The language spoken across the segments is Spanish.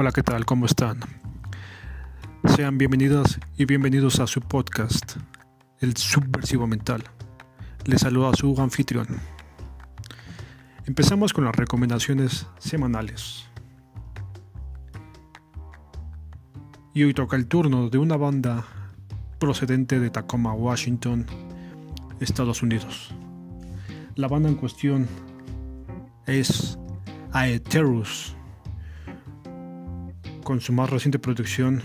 Hola, ¿qué tal? ¿Cómo están? Sean bienvenidas y bienvenidos a su podcast, El Subversivo Mental. Les saluda a su anfitrión. Empezamos con las recomendaciones semanales. Y hoy toca el turno de una banda procedente de Tacoma, Washington, Estados Unidos. La banda en cuestión es Aeterus con su más reciente producción,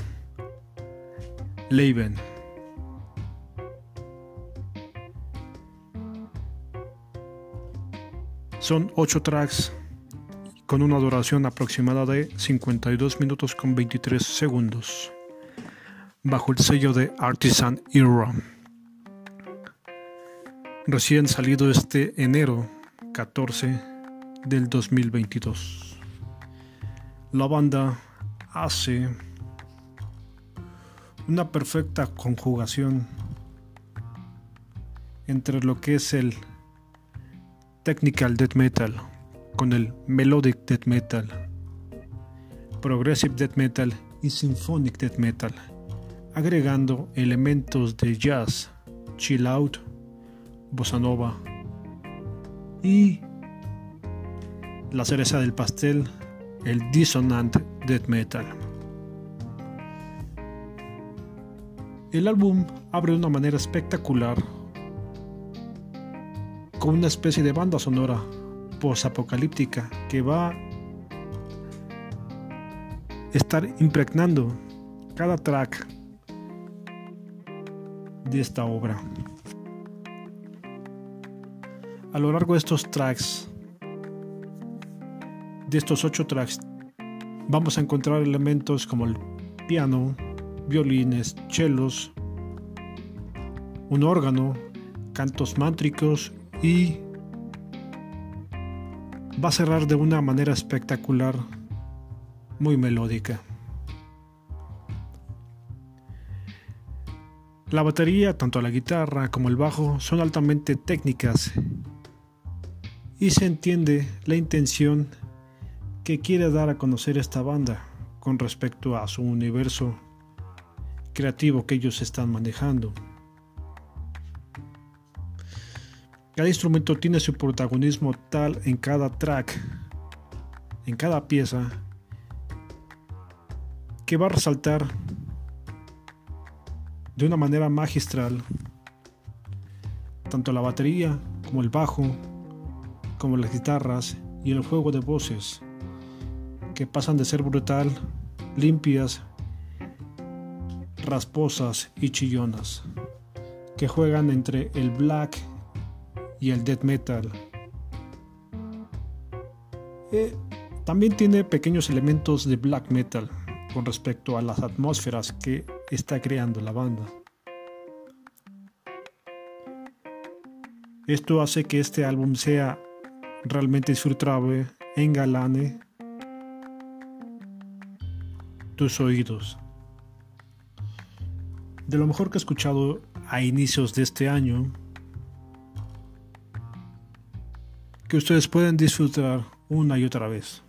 Leiben. Son 8 tracks con una duración aproximada de 52 minutos con 23 segundos, bajo el sello de Artisan Era. Recién salido este enero 14 del 2022. La banda hace una perfecta conjugación entre lo que es el technical death metal con el melodic death metal, progressive death metal y symphonic death metal, agregando elementos de jazz, chill out, bossa nova y la cereza del pastel el dissonant death metal. El álbum abre de una manera espectacular con una especie de banda sonora post-apocalíptica que va a estar impregnando cada track de esta obra. A lo largo de estos tracks de estos ocho tracks vamos a encontrar elementos como el piano, violines, chelos, un órgano, cantos mántricos y va a cerrar de una manera espectacular, muy melódica. La batería, tanto la guitarra como el bajo, son altamente técnicas y se entiende la intención que quiere dar a conocer esta banda con respecto a su universo creativo que ellos están manejando. Cada instrumento tiene su protagonismo tal en cada track, en cada pieza, que va a resaltar de una manera magistral tanto la batería como el bajo, como las guitarras y el juego de voces que pasan de ser brutal, limpias, rasposas y chillonas, que juegan entre el black y el death metal. Eh, también tiene pequeños elementos de black metal con respecto a las atmósferas que está creando la banda. Esto hace que este álbum sea realmente disfrutable, engalane tus oídos. De lo mejor que he escuchado a inicios de este año, que ustedes pueden disfrutar una y otra vez.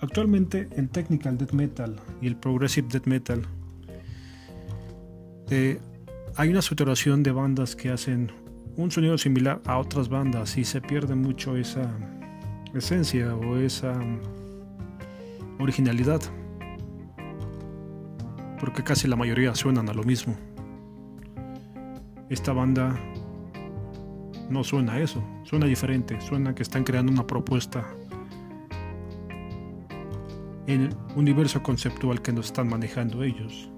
Actualmente en Technical Death Metal y el Progressive Death Metal eh, hay una saturación de bandas que hacen un sonido similar a otras bandas y se pierde mucho esa esencia o esa originalidad, porque casi la mayoría suenan a lo mismo. Esta banda no suena a eso, suena diferente, suena que están creando una propuesta en el universo conceptual que nos están manejando ellos.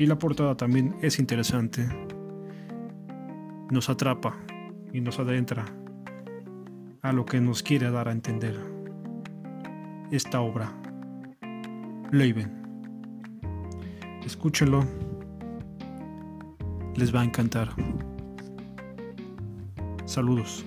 Y la portada también es interesante, nos atrapa y nos adentra a lo que nos quiere dar a entender esta obra. Leiben. Escúchenlo. Les va a encantar. Saludos.